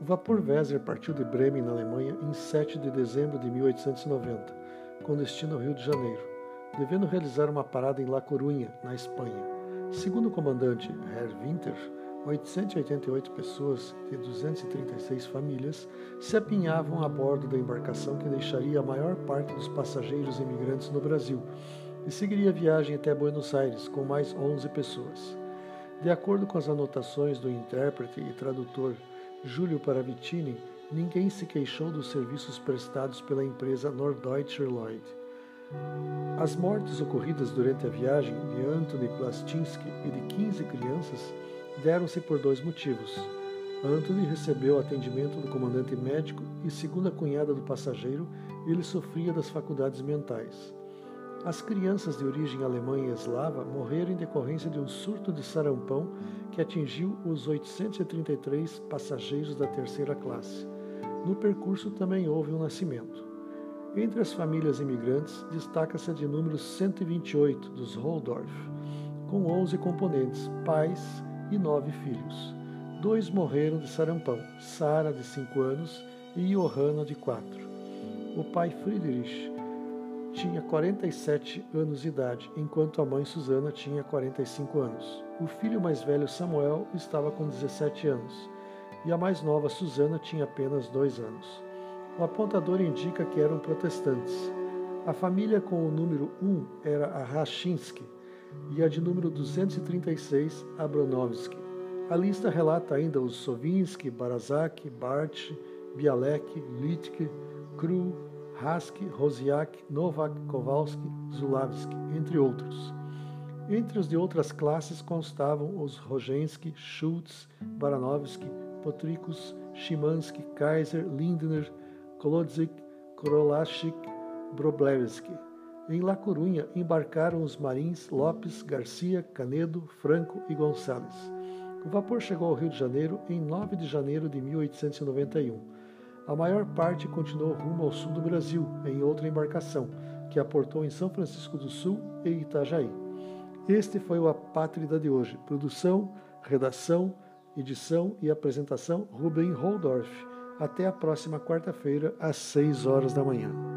vapor Weser partiu de Bremen, na Alemanha, em 7 de dezembro de 1890, com destino ao Rio de Janeiro, devendo realizar uma parada em La Corunha, na Espanha. Segundo o comandante Herr Winter, 888 pessoas de 236 famílias se apinhavam a bordo da embarcação que deixaria a maior parte dos passageiros imigrantes no Brasil e seguiria a viagem até Buenos Aires com mais 11 pessoas. De acordo com as anotações do intérprete e tradutor Júlio Paravitini, ninguém se queixou dos serviços prestados pela empresa Norddeutscher Lloyd. As mortes ocorridas durante a viagem de Anthony Plastinski e de 15 crianças deram-se por dois motivos. Anthony recebeu atendimento do comandante médico e, segundo a cunhada do passageiro, ele sofria das faculdades mentais. As crianças de origem alemã e eslava morreram em decorrência de um surto de sarampão que atingiu os 833 passageiros da terceira classe. No percurso também houve um nascimento. Entre as famílias imigrantes, destaca-se a de número 128 dos Holdorf, com 11 componentes, pais e nove filhos. Dois morreram de sarampão, Sara, de 5 anos, e Johanna, de 4. O pai Friedrich tinha 47 anos de idade, enquanto a mãe Susana tinha 45 anos. O filho mais velho, Samuel, estava com 17 anos, e a mais nova, Susana, tinha apenas dois anos. O apontador indica que eram protestantes. A família com o número 1 era a Rashinsky e a de número 236, Abranovsky. A lista relata ainda os Sovinsky, Barazak, Bart, Bialek, Litke, Kru, Haski, Rosiak, Novak, Kowalski, Zulavsky, entre outros. Entre os de outras classes constavam os Rogensky, Schultz, Baranovsky, Potricus, Szymanski, Kaiser, Lindner, Kolodzik, Korolashik, Broblewski. Em La Corunha embarcaram os marins Lopes, Garcia, Canedo, Franco e Gonçalves. O vapor chegou ao Rio de Janeiro em 9 de janeiro de 1891. A maior parte continuou rumo ao sul do Brasil, em outra embarcação, que aportou em São Francisco do Sul e Itajaí. Este foi o Apátrida de hoje. Produção, redação, edição e apresentação Rubem Holdorf. Até a próxima quarta-feira, às 6 horas da manhã.